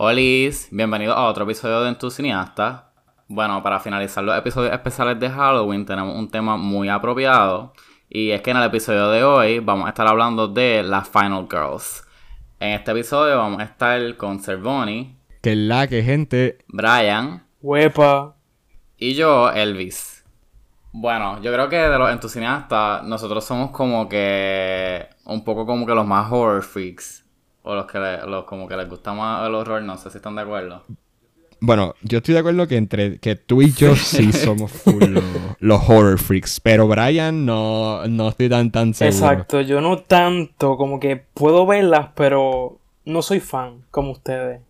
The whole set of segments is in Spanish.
Hola, bienvenidos a otro episodio de En tu cineasta. Bueno, para finalizar los episodios especiales de Halloween tenemos un tema muy apropiado y es que en el episodio de hoy vamos a estar hablando de las Final Girls. En este episodio vamos a estar con Cervoni, Que la que gente. Brian Huepa. y yo, Elvis. Bueno, yo creo que de los entusiastas nosotros somos como que un poco como que los más horror freaks o los que le- los como que les gusta más el horror, no sé si están de acuerdo. Bueno, yo estoy de acuerdo que entre que tú y yo sí somos full los, los horror freaks. Pero Brian no, no estoy tan tan seguro. Exacto, yo no tanto, como que puedo verlas, pero no soy fan como ustedes.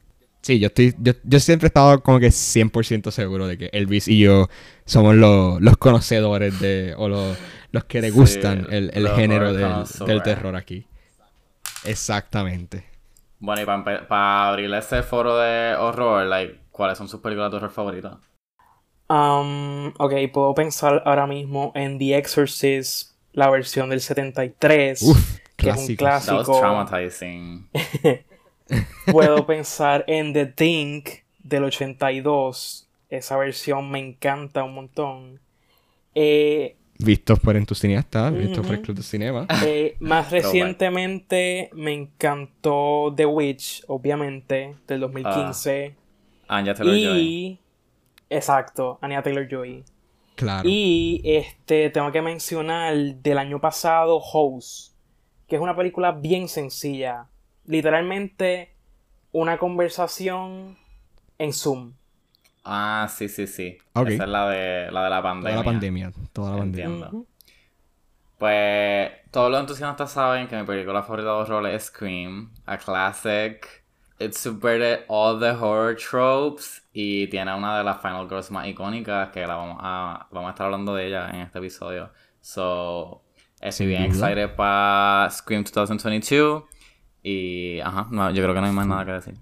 Sí, yo estoy. Yo, yo siempre he estado como que 100% seguro de que Elvis y yo somos los, los conocedores de. o los, los que le Sí, gustan el, el género del, del terror aquí. Exactamente. Bueno, y para abrir ese foro de horror, like, ¿cuáles son sus películas de horror favoritas? Um, ok, puedo pensar ahora mismo en The Exorcist, la versión del 73, Uf, que es un clásicos. That was clásico. traumatizing. Puedo pensar en The Thing del 82, esa versión me encanta un montón. Eh, Vistos por entusiastas, vistos por el. Club de Cinema. Eh, más recientemente me encantó The Witch, obviamente, del 2015. Anya Taylor-Joy. y. Exacto, Anya Taylor Joy. Claro. Y este, tengo que mencionar del año pasado, House, que es una película bien sencilla. Literalmente, una conversación en Zoom. Ah, sí, sí, sí. Ok. Esa es la de la, de la Toda pandemia. la pandemia. Toda la pandemia. Entiendo. Ujú. Pues todos los entusiastas saben que mi película favorita de horror es Scream, a classic. It subverted all the horror tropes y tiene una de las Final Girls más icónicas que la vamos a, vamos a estar hablando de ella en este episodio. So, estoy bien excited para Scream 2022 y ajá, no, yo creo que no hay más nada que decir.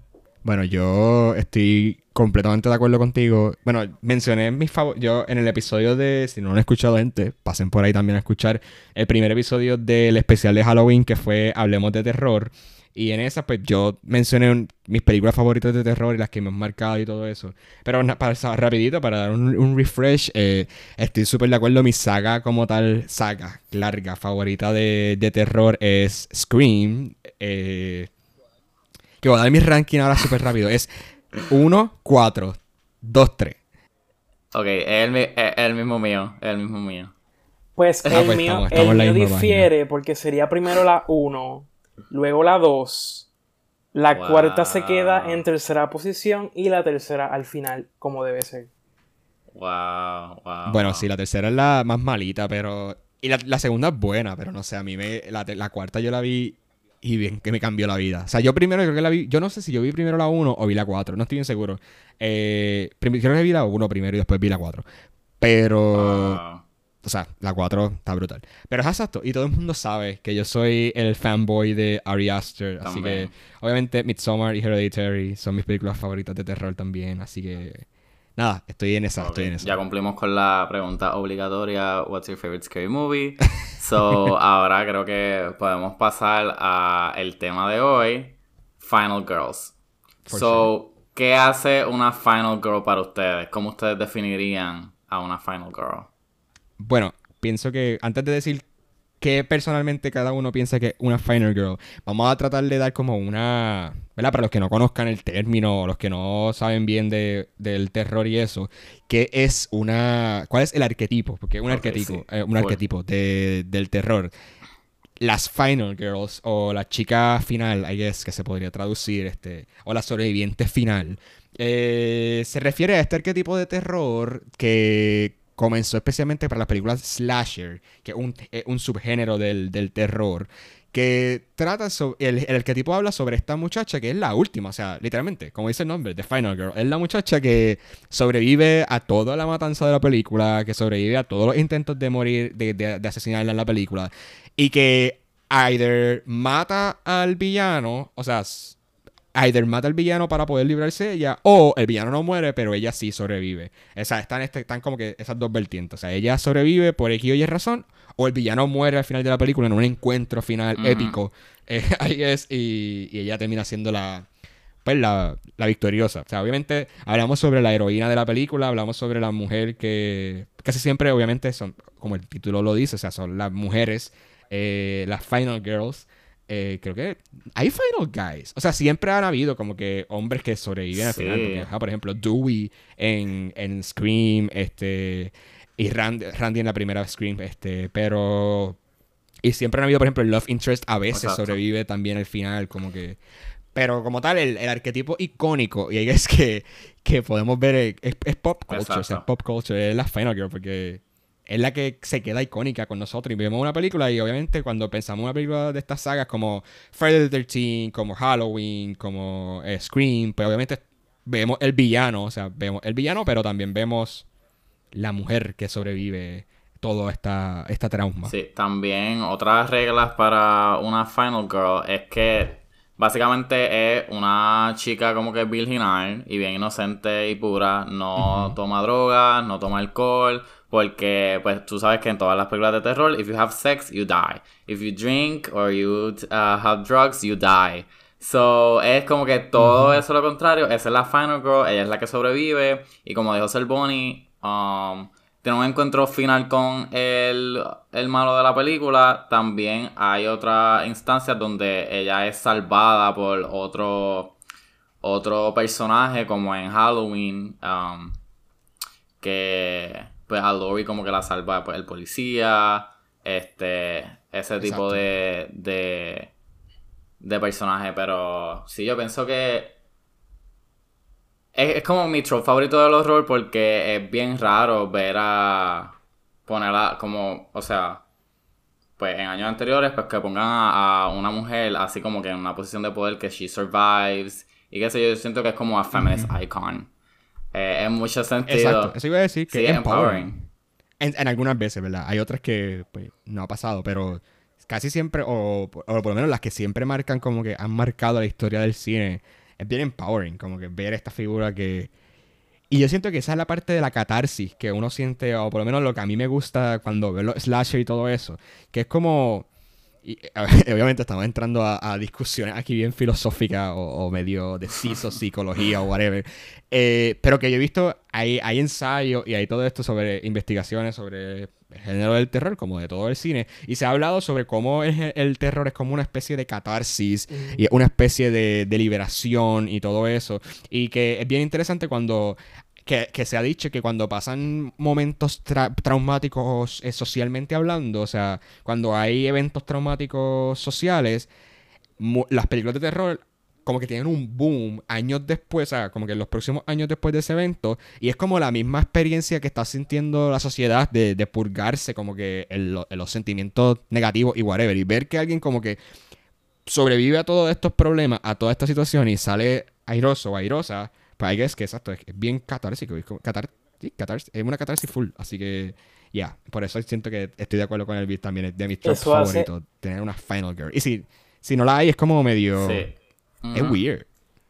Bueno, yo estoy completamente de acuerdo contigo. Bueno, mencioné mis favoritos. Yo en el episodio de. Si no lo han escuchado, gente, pasen por ahí también a escuchar el primer episodio del especial de Halloween que fue Hablemos de Terror. Y en esa, pues yo mencioné mis películas favoritas de terror y las que me han marcado y todo eso. Pero para, rapidito, para dar un, un refresh, eh, estoy súper de acuerdo. Mi saga como tal, saga larga favorita de, de terror es Scream. Eh, que voy a dar mi ranking ahora súper rápido. Es 1, 4, 2, 3. Ok, es el, es el mismo mío, es el mismo mío. Pues Ah, el pues mío, estamos- estamos el mío difiere porque sería primero la 1, luego la 2, la Wow. cuarta se queda en tercera posición y la tercera al final, como debe ser. Wow, wow. Bueno, sí, la tercera es la más malita, pero... Y la, la segunda es buena, pero no sé, a mí me... La, la cuarta yo la vi y bien que me cambió la vida. O sea, yo primero creo que la vi... Yo no sé si yo vi primero la 1 o vi la 4, no estoy bien seguro. Eh, prim- creo que vi la 1 primero y después vi la 4. Pero... Wow. O sea, la 4 está brutal. Pero es exacto. Y todo el mundo sabe que yo soy el fanboy de Ari Aster. Así También. que, obviamente, Midsommar y Hereditary son mis películas favoritas de terror también. Así que, nada, estoy en esa, estoy en esa. Ya cumplimos con la pregunta obligatoria, what's your favorite scary movie? So, ahora creo que podemos pasar a el tema de hoy, Final Girls. For so, ¿qué hace una Final Girl para ustedes? ¿Cómo ustedes definirían a una Final Girl? Bueno, pienso que antes de decir qué personalmente cada uno piensa que es una Final Girl, vamos a tratar de dar como una. ¿Verdad? Para los que no conozcan el término, o los que no saben bien de, del terror y eso, ¿qué es una. ¿Cuál es el arquetipo? Porque es un arquetipo, sí. eh, un arquetipo de- del terror. Las Final Girls, o la chica final, I guess, que se podría traducir, este, o la sobreviviente final, eh, se refiere a este arquetipo de terror que comenzó especialmente para las películas slasher, que es un, subgénero del, terror, que trata sobre, el, el arquetipo habla sobre esta muchacha que es la última, o sea, literalmente, como dice el nombre, The Final Girl, es la muchacha que sobrevive a toda la matanza de la película, que sobrevive a todos los intentos de morir, de, de, asesinarla en la película, y que either mata al villano, o sea, either mata al villano para poder librarse de ella, o el villano no muere, pero ella sí sobrevive. O sea, están, este- están como que esas dos vertientes. O sea, ella sobrevive por X o Y razón, o el villano muere al final de la película en un encuentro final Ujú. épico. Eh, ahí es, y, y ella termina siendo la, pues la, la victoriosa. O sea, obviamente hablamos sobre la heroína de la película, hablamos sobre la mujer que casi siempre, obviamente, son, como el título lo dice, o sea, son las mujeres, eh, las final girls. Eh, creo que hay final guys. O sea, siempre han habido como que hombres que sobreviven al Sí. final. porque, ajá, por ejemplo, Dewey en, en Scream, este, y Randy, Randy en la primera Scream, este, pero... Y siempre han habido, por ejemplo, el Love Interest a veces Exacto. sobrevive también al final, como que... Pero como tal, el, el arquetipo icónico, y ahí es que, que podemos ver, eh, es, es pop culture, o sea, pop culture, es la Final Girl, porque es la que se queda icónica con nosotros. Y vemos una película, y obviamente cuando pensamos en una película de estas sagas como Friday the 13, como Halloween, como eh, Scream, pues obviamente vemos el villano, o sea, vemos el villano, pero también vemos la mujer que sobrevive todo esta, esta trauma. Sí, también otras reglas para una Final Girl es que básicamente es una chica como que virginal y bien inocente y pura, no toma drogas, no toma alcohol, porque pues tú sabes que en todas las películas de terror, if you have sex, you die. If you drink or you uh, have drugs, you die. So, es como que todo eso lo contrario. Esa es la Final Girl, ella es la que sobrevive. Y como dijo Selboni, um, tiene un encuentro final con el, el malo de la película. También hay otra instancia donde ella es salvada por otro, otro personaje, como en Halloween. um, que pues a Lori como que la salva pues, el policía. Este. Ese tipo de. de. de personaje. Pero sí, yo pienso que. Es, es como mi trope favorito del horror porque es bien raro ver a. ponerla como. O sea. Pues en años anteriores, pues que pongan a, a una mujer así como que en una posición de poder que she survives. Y qué sé yo, yo siento que es como a feminist icon. Eh, en muchos sentidos. Exacto, eso iba a decir que Sí, es empowering. empowering. En, en algunas veces, ¿verdad? Hay otras que pues, no ha pasado, pero casi siempre, o, o por lo menos las que siempre marcan como que han marcado la historia del cine, es bien empowering, como que ver esta figura que... Y yo siento que esa es la parte de la catarsis que uno siente, o por lo menos lo que a mí me gusta cuando veo los slasher y todo eso, que es como... Y, obviamente estamos entrando a, a discusiones aquí bien filosóficas o, o medio de ciso, psicología o whatever. Eh, pero que yo he visto, hay, hay ensayos y hay todo esto sobre investigaciones sobre el género del terror, como de todo el cine. Y se ha hablado sobre cómo el, el terror es como una especie de catarsis y una especie de, de liberación y todo eso. Y que es bien interesante cuando que, se ha dicho que cuando pasan momentos tra- traumáticos eh, socialmente hablando, o sea, cuando hay eventos traumáticos sociales, las películas de terror como que tienen un boom años después, o sea, como que en los próximos años después de ese evento, y es como la misma experiencia que está sintiendo la sociedad de, purgarse como que los sentimientos negativos y whatever, y ver que alguien como que sobrevive a todos estos problemas, a toda esta situación y sale airoso o airosa, pues hay que es que exacto, es, es bien catársico, es, como catar- sí, es una catarsis full, así que ya, por eso siento que estoy de acuerdo con el beat también, es de mis tropes hace- favoritos, tener una final girl. Y si, si no la hay, es como medio... Sí. Es weird.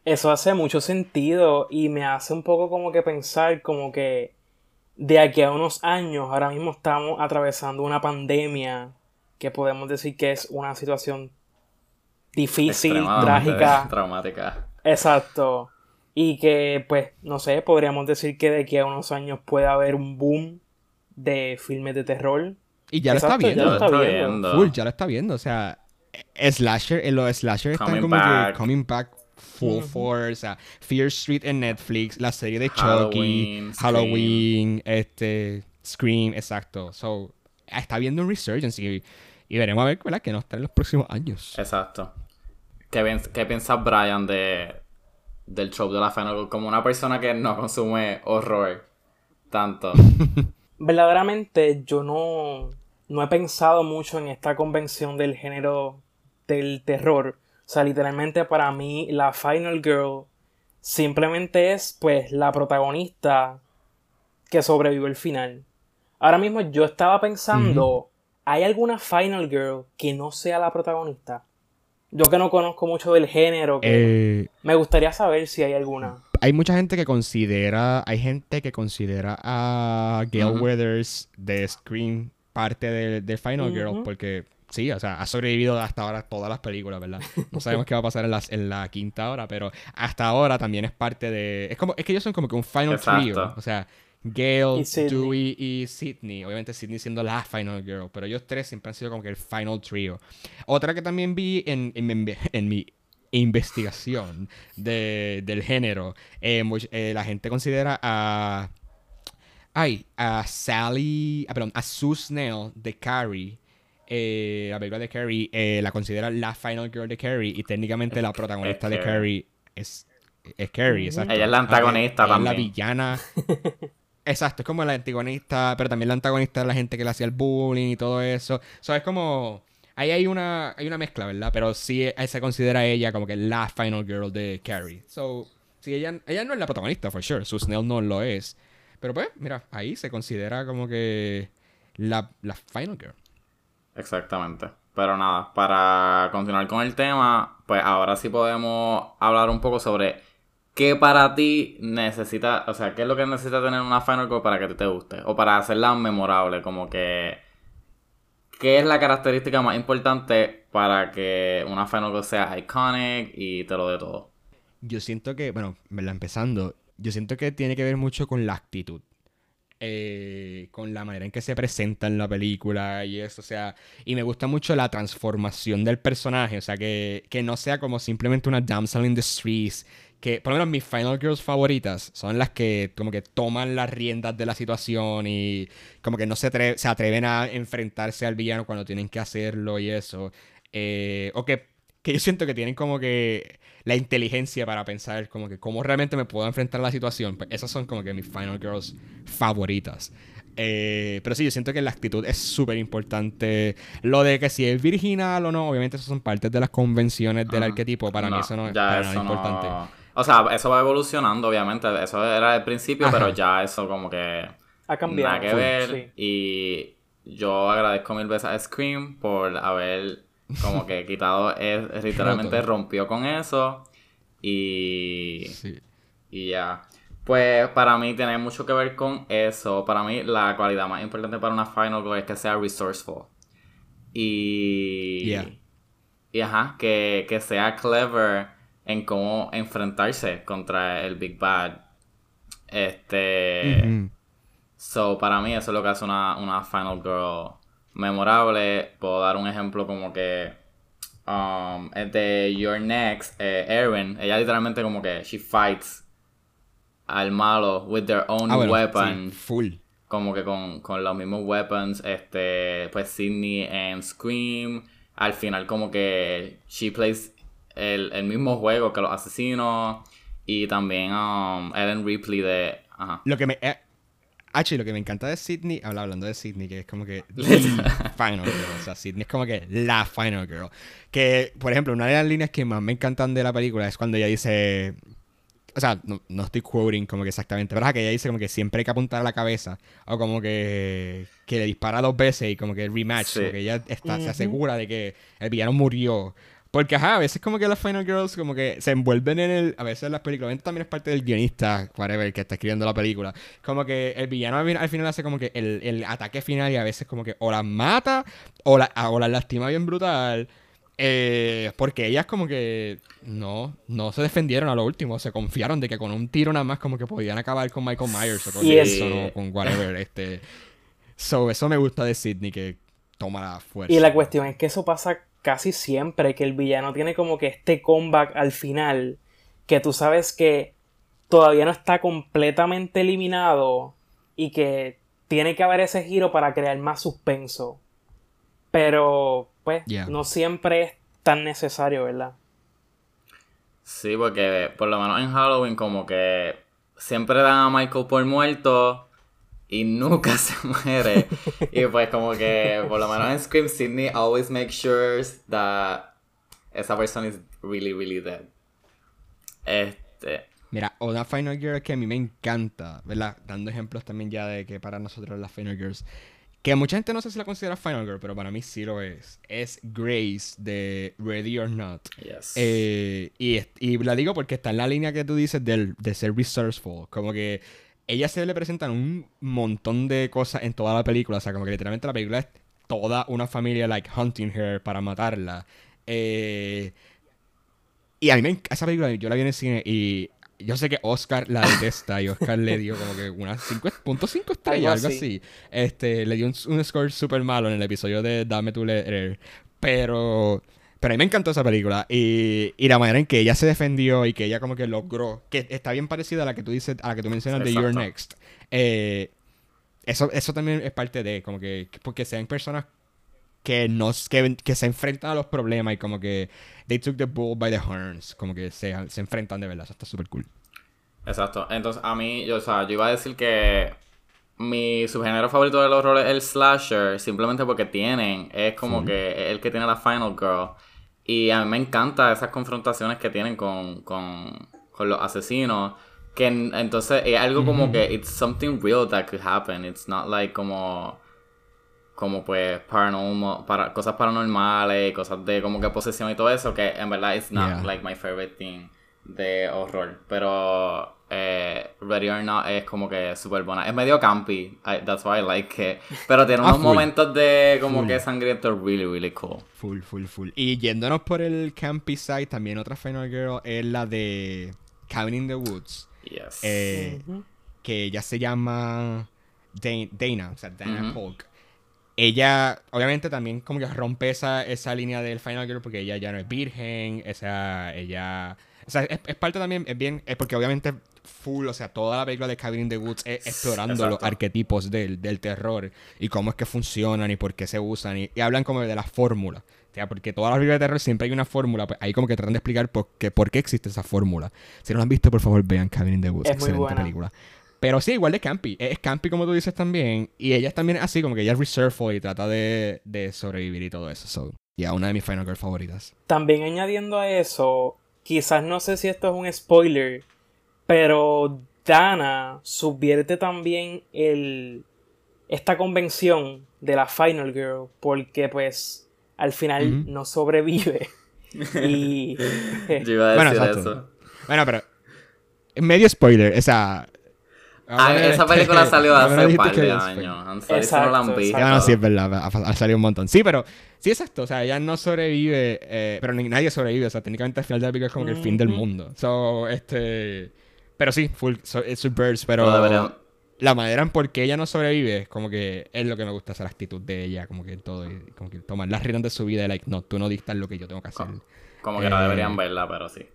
Eso hace mucho sentido y me hace un poco como que pensar como que de aquí a unos años, ahora mismo estamos atravesando una pandemia que podemos decir que es una situación difícil, trágica, Traumática. exacto. Y que pues, no sé, podríamos decir que de aquí a unos años puede haber un boom de filmes de terror. Y ya Exacto, lo está ya viendo. lo está viendo. Full, ya lo está viendo. O sea, eh, Slasher, eh, los Slasher están Coming como back. que coming back full Ujú. force. O sea, Fear Street en Netflix, la serie de Chucky, Halloween, Scream. Halloween, este, Scream, exacto. So, está viendo un resurgence y, y veremos a ver ¿verdad? que nos trae en los próximos años. Exacto. ¿Qué, piens- qué piensa Brian de, del trope de la Final Girl? Como una persona que no consume horror tanto. Verdaderamente yo no, no he pensado mucho en esta convención del género del terror. O sea, literalmente para mí la Final Girl simplemente es pues la protagonista que sobrevive al final. Ahora mismo yo estaba pensando, ¿hay alguna Final Girl que no sea la protagonista? Yo que no conozco mucho del género, que Eh, me gustaría saber si hay alguna. hay mucha gente que considera, hay gente que considera a Gail Ujú. Weathers de Scream parte de, de Final Girl Ujú. porque sí, o sea, ha sobrevivido hasta ahora todas las películas, ¿verdad? No sabemos qué va a pasar en, las, en la quinta hora, pero hasta ahora también es parte de... Es como es que ellos son como que un final Exacto. trio, o sea, Gail, Y. Dewey y Sydney. Obviamente Sydney siendo la final girl, pero ellos tres siempre han sido como que el final trio. Otra que también vi en, en, mi- en mi investigación de- del género, eh, much- eh, la gente considera a... Ay, a Sally... ah, perdón, a Sue Snell de Carrie. eh, la película de Carrie eh, la considera la final girl de Carrie y técnicamente la protagonista de Carrie. Carrie es, es Carrie, exacto. Ella es la antagonista Ella es la también. villana. Exacto, es como la antagonista, pero también la antagonista de la gente que le hacía el bullying y todo eso. O sea, es como... Ahí hay una, hay una mezcla, ¿verdad? Pero sí eh, se considera ella como que la final girl de Carrie. So, sí, ella, ella no es la protagonista, for sure. Su Snell no lo es. Pero pues, mira, ahí se considera como que la, la final girl. Exactamente. Pero nada, para continuar con el tema, pues ahora sí podemos hablar un poco sobre qué para ti necesita, o sea, qué es lo que necesita tener una Final para que te guste, o para hacerla memorable, como que, qué es la característica más importante para que una Final sea iconic y te lo dé todo. Yo siento que, bueno, empezando, yo siento que tiene que ver mucho con la actitud. Eh, con la manera en que se presenta en la película y eso, o sea, y me gusta mucho la transformación del personaje, o sea, que, que no sea como simplemente una damsel in the streets, que por lo menos mis Final Girls favoritas son las que como que toman las riendas de la situación y como que no se, atre- se atreven a enfrentarse al villano cuando tienen que hacerlo y eso, Eh, o que, que yo siento que tienen como que la inteligencia para pensar como que cómo realmente me puedo enfrentar a la situación. Pues esas son como que mis Final Girls favoritas. Eh, pero sí, yo siento que la actitud es súper importante. Lo de que si es virginal o no, obviamente eso son partes de las convenciones del Ajá. arquetipo. Para mí eso no es nada no- importante. O sea, eso va evolucionando, obviamente, eso era el principio, Ajá. pero ya eso como que... Ha cambiado. Nada que ver. Sí. Y yo agradezco mil veces a Scream por haber como que quitado, es, literalmente Roto. rompió con eso. Y, Sí. y ya. Pues para mí tiene mucho que ver con eso. Para mí la cualidad más importante para una Final Girl es que sea resourceful. Y... Yeah. Y ajá, que, que sea clever en cómo enfrentarse contra el Big Bad. Este... So, para mí eso es lo que hace una, una Final Girl memorable. Puedo dar un ejemplo como que um, es de Your Next, eh, Erin, ella literalmente como que she fights al malo with their own Ah, bueno, weapon. sí, full. Como que con, con los mismos weapons. Este, pues Sidney en Scream. Al final como que she plays el, el mismo juego que los asesinos. Y también um, Ellen Ripley de... Ajá. Lo que me. Eh, H, lo que me encanta de Sydney, habla- hablando de Sydney, que es como que final girl. O sea, Sydney es como que la final girl. Que, por ejemplo, una de las líneas que más me encantan de la película es cuando ella dice. O sea, no, no estoy quoting como que exactamente, pero es que ella dice como que siempre hay que apuntar a la cabeza. O como que, que le dispara dos veces y como que rematch. Sí. Como que ella está, se Ujú. asegura de que el villano murió. Porque, ajá, a veces como que las Final Girls como que se envuelven en el... A veces las películas, también es parte del guionista, whatever, que está escribiendo la película. Como que el villano al fin- al final hace como que el, el ataque final y a veces como que o las mata o, la, o las lastima bien brutal. Eh, porque ellas como que no, no se defendieron a lo último, se confiaron de que con un tiro nada más como que podían acabar con Michael Myers o con Y eso, es- o con whatever. este. So, eso me gusta de Sidney, que toma la fuerza. Y la cuestión es que eso pasa casi siempre, que el villano tiene como que este comeback al final, que tú sabes que todavía no está completamente eliminado y que tiene que haber ese giro para crear más suspenso. Pero, pues, Yeah. no siempre es tan necesario, ¿verdad? Sí, porque por lo menos en Halloween como que siempre dan a Michael por muerto y nunca se muere. y pues como que por lo menos en Scream Sydney always makes sure that esa persona is really, really dead. Este... Mira, una Final Girl que a mí me encanta, ¿verdad? Dando ejemplos también ya de que para nosotros las Final Girls, que mucha gente no sé si la considera Final Girl, pero para mí sí lo es, es Grace de Ready or Not. Yes. Eh, y, y la digo porque está en la línea que tú dices del, de ser resourceful. Como que ella se le presentan un montón de cosas en toda la película. O sea, como que literalmente la película es toda una familia, like, hunting her para matarla. Eh, y a mí me esa película yo la vi en el cine y yo sé que Oscar la detesta y Oscar le dio como que unas 5.5 estrellas, Algo algo así. Este, le dio un, un score súper malo en el episodio de Dame tu letter. Pero, pero a mí me encantó esa película y, y la manera en que ella se defendió y que ella como que logró, que está bien parecida a la que tú dices, a la que tú mencionas de You're Exacto. Next. Eh, eso, eso también es parte de, como que, porque sean personas que, nos, que, que se enfrentan a los problemas y como que they took the bull by the horns, como que se, se enfrentan de verdad, eso está súper cool. Exacto. Entonces, a mí, yo, o sea, yo iba a decir que mi subgénero favorito del horror es el slasher, simplemente porque tienen, es como que el que tiene la Final Girl. Y a mí me encanta esas confrontaciones que tienen con, con, con los asesinos. Que en- entonces es algo como que it's something real that could happen. It's not like como como pues paranormal, para, cosas paranormales, cosas de como que posesión y todo eso, que en verdad it's not Yeah. like my favorite thing de horror. Pero eh, Ready or Not es como que súper buena. Es medio campy, I- that's why I like it. Pero tiene Ah, unos full. momentos de como Full. que sangriento really, really cool. Full, full, full. Y yéndonos por el campy side, también otra Final Girl es la de Cabin in the Woods, Yes. eh, que ella se llama Dan- Dana, o sea, Dana Ujú. Polk. Ella, obviamente, también como que rompe esa, esa línea del Final Girl porque ella ya no es virgen, o sea, ella... O sea, es, es parte también, es bien, es porque obviamente full, o sea, toda la película de Cabin in the Woods es explorando los arquetipos del, del terror y cómo es que funcionan y por qué se usan y, y hablan como de la fórmula. O sea, porque todas las películas de terror siempre hay una fórmula, pues ahí como que tratan de explicar por qué, por qué existe esa fórmula. Si no la han visto, por favor, vean Cabin in the Woods, Es muy excelente buena. película. Pero sí, igual de campy. Es campy como tú dices también. Y ella también es así, como que ella es reserveful y trata de, de sobrevivir y todo eso. So, ya, una de mis Final Girl favoritas. También añadiendo a eso, quizás no sé si esto es un spoiler, pero Dana subvierte también el esta convención de la Final Girl porque pues al final no sobrevive. y Yo iba a Bueno, decir exacto. eso. Bueno, pero. Medio spoiler, o sea. Ah, esa película salió hace un par de años. sorry si no la han Exacto, visto. Ya no, sí, es verdad, ha, ha salido un montón. Sí, pero, sí, exacto. O sea, ella no sobrevive, eh, pero ni nadie sobrevive. O sea, técnicamente al final de la película es como que el fin del mundo. So, este. Pero sí, full, so, it's Birds, pero. La manera en por qué ella no sobrevive es como que es lo que me gusta, esa actitud de ella, como que en todo, y como que tomar las riendas de su vida y like, no, tú no dictas lo que yo tengo que hacer. Como que no Eh, deberían verla, pero sí.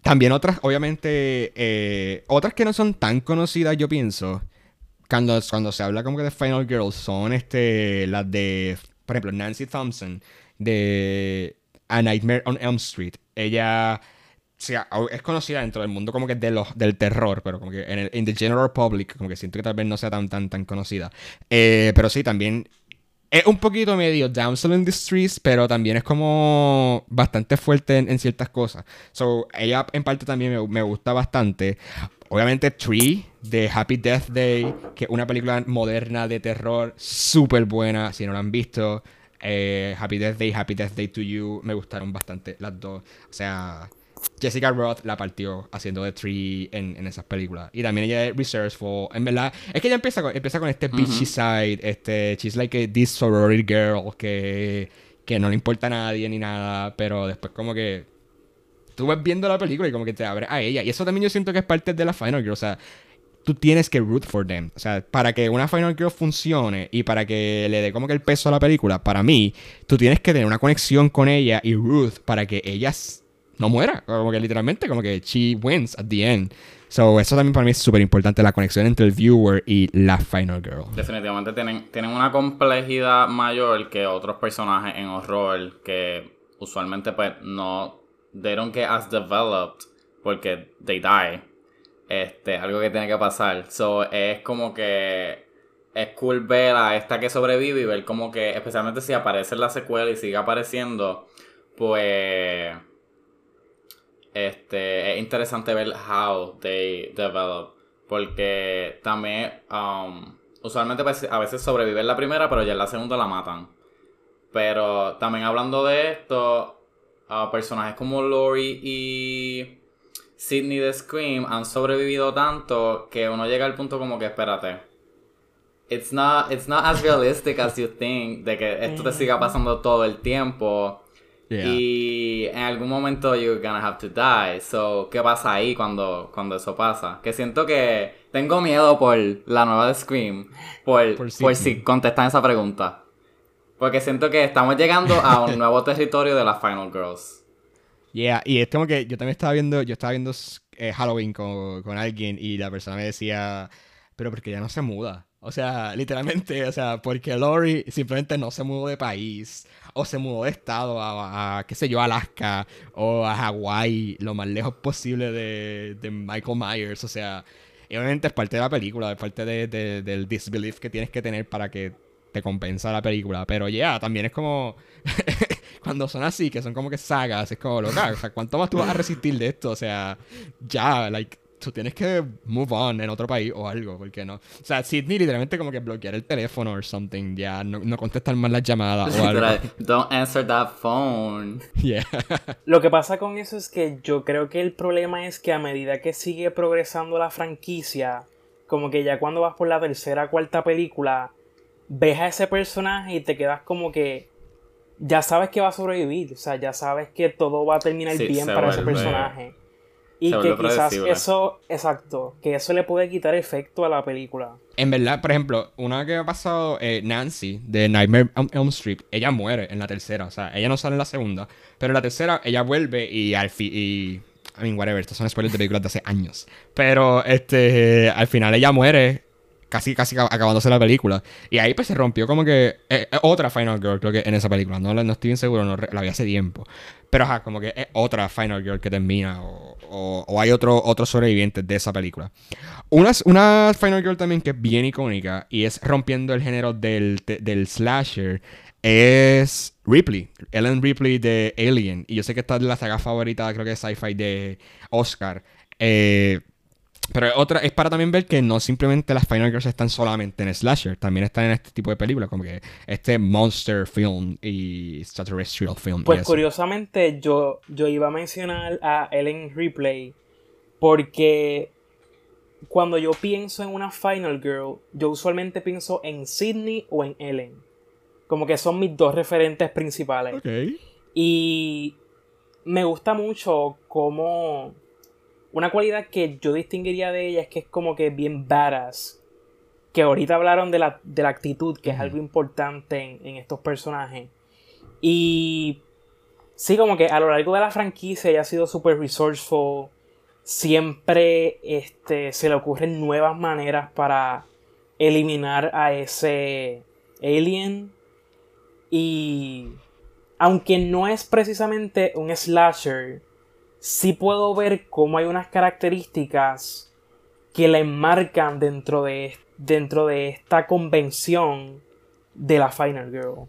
También otras, obviamente, eh, otras que no son tan conocidas, yo pienso, cuando, cuando se habla como que de Final Girls, son este, las de, por ejemplo, Nancy Thompson, de A Nightmare on Elm Street. Ella sea, es conocida dentro del mundo como que de los, del terror, pero como que en el in the general public, como que siento que tal vez no sea tan, tan, tan conocida. Eh, pero sí, también es un poquito medio damsel in distress, pero también es como bastante fuerte en, en ciertas cosas. So, ella en parte también me, me gusta bastante. Obviamente Tree de Happy Death Day, que es una película moderna de terror súper buena, si no la han visto. Eh, Happy Death Day, Happy Death Day to You, me gustaron bastante las dos. O sea, Jessica Roth la partió haciendo de Tree en, en esas películas. Y también ella es resourceful. En verdad, es que ella empieza con, empieza con este bitchy side. Este, she's like a, this sorority girl que, que no le importa a nadie ni nada. Pero después, como que tú vas viendo la película y como que te abre a ella. Y eso también yo siento que es parte de la Final Girl. O sea, tú tienes que root for them. O sea, para que una Final Girl funcione y para que le dé como que el peso a la película, para mí, tú tienes que tener una conexión con ella y Ruth para que ella s- no muera. Como que literalmente, como que she wins at the end. So, eso también para mí es súper importante, la conexión entre el viewer y la Final Girl. Definitivamente tienen, tienen una complejidad mayor que otros personajes en horror que usualmente pues no they don't get as developed porque they die. Este, algo que tiene que pasar. So es como que es cool ver a esta que sobrevive y ver como que, especialmente si aparece en la secuela y sigue apareciendo, pues este es interesante ver how they develop. Porque también um, usualmente pues, a veces sobrevive en la primera, pero ya en la segunda la matan. Pero también hablando de esto, ah, personajes como Lori y Sidney de Scream han sobrevivido tanto que uno llega al punto como que espérate. it's not, it's not as realistic as you think, de que esto te siga pasando todo el tiempo. Yeah. Y en algún momento you're gonna have to die. So, ¿qué pasa ahí cuando, cuando eso pasa? Que siento que tengo miedo por la nueva de Scream. Por, Por si contestan esa pregunta. Porque siento que estamos llegando a un nuevo territorio de las Final Girls. Yeah, y es como que yo también estaba viendo, yo estaba viendo eh, Halloween con, con alguien y la persona me decía, pero porque ya no se muda. O sea, literalmente, o sea, porque Lori simplemente no se mudó de país o se mudó de estado a, a, qué sé yo, Alaska o a Hawái, lo más lejos posible de, de Michael Myers. O sea, y obviamente es parte de la película, es parte de, de- del disbelief que tienes que tener para que te compensa la película. Pero ya, también es como. cuando son así, que son como que sagas, es como loca. O sea, ¿cuánto más tú vas a resistir de esto? O sea, ya, like, tú tienes que move on en otro país o algo, ¿por qué no? O sea, Sidney literalmente como que bloquear el teléfono o something, ya, no, no contestar más las llamadas o algo. Don't answer that phone. Yeah. Lo que pasa con eso es que yo creo que el problema es que a medida que sigue progresando la franquicia, como que ya cuando vas por la tercera cuarta película, ves a ese personaje y te quedas como que ya sabes que va a sobrevivir, o sea, ya sabes que todo va a terminar Sí, bien para ese personaje. Y se que quizás predecible. eso, exacto, que eso le puede quitar efecto a la película. En verdad, por ejemplo, una que ha pasado, eh, Nancy, de Nightmare on Elm Street, ella muere en la tercera. O sea, ella no sale en la segunda. Pero en la tercera, ella vuelve y al fin. Y, I mean, whatever, estos son spoilers de películas de hace años. Pero, este, al final ella muere. Casi, casi acab- acabándose la película. Y ahí pues se rompió como que eh, eh, otra Final Girl, creo que en esa película. No, no estoy bien seguro, no, la vi hace tiempo. Pero ajá, como que es otra Final Girl que termina. O, o- hay otro, otros sobrevivientes de esa película. Una, una Final Girl también que es bien icónica y es rompiendo el género del, de- del slasher es Ripley, Ellen Ripley de Alien. Y yo sé que esta es la saga favorita, creo que es sci-fi de Oscar. Eh, pero es otra, es para también ver que no simplemente las Final Girls están solamente en slasher, también están en este tipo de películas, como que este monster film y extraterrestrial film. Pues curiosamente yo, yo iba a mencionar a Ellen Ripley porque cuando yo pienso en una Final Girl, yo usualmente pienso en Sydney o en Ellen. Como que son mis dos referentes principales. Ok. Y me gusta mucho como... Una cualidad que yo distinguiría de ella es que es como que bien badass. Que ahorita hablaron de la, de la actitud, que es algo importante en, en estos personajes. Y sí, como que a lo largo de la franquicia ella ha sido súper resourceful. Siempre este, se le ocurren nuevas maneras para eliminar a ese alien. Y aunque no es precisamente un slasher, sí puedo ver cómo hay unas características que la enmarcan dentro de, dentro de esta convención de la Final Girl.